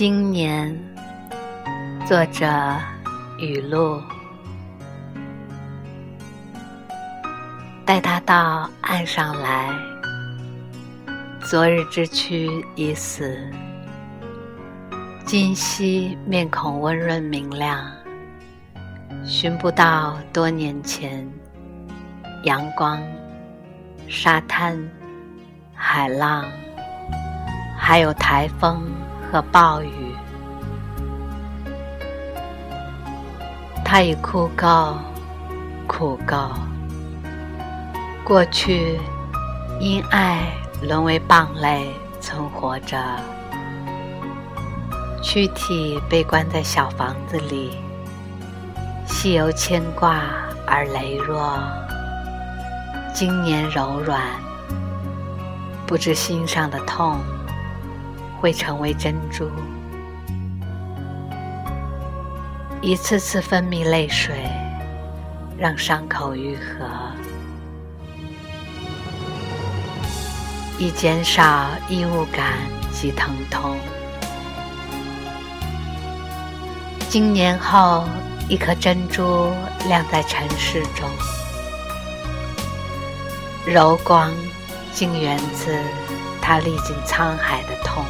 今年，作者雨露，带他到岸上来。昨日之躯已死，今夕面孔温润明亮，寻不到多年前阳光、沙滩、海浪，还有台风。和暴雨，他已枯槁，枯槁。过去因爱沦为蚌类存活着，躯体被关在小房子里，系由牵挂而羸弱。今年柔软，不知心上的痛。会成为珍珠，一次次分泌泪水，让伤口愈合，以减少异物感及疼痛。经年后，一颗珍珠亮在尘世中，柔光竟源自它历尽沧海的痛。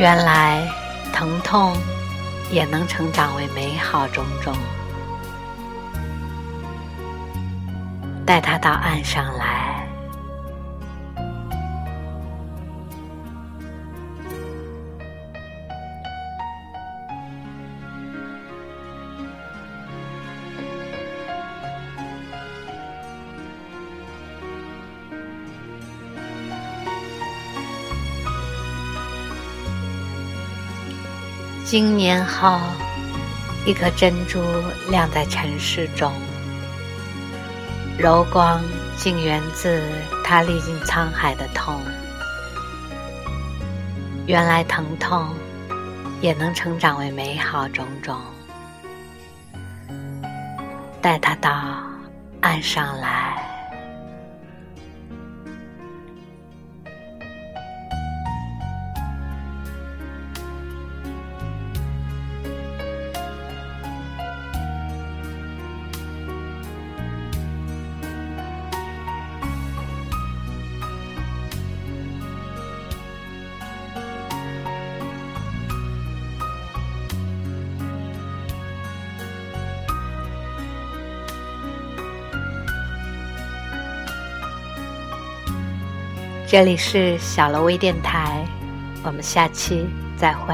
原来，疼痛也能成长为美好种种。带他到岸上来。经年后，一颗珍珠亮在尘世中，柔光竟源自它历尽沧海的痛。原来疼痛也能成长为美好种种。带它到岸上来。这里是小楼微电台，我们下期再会。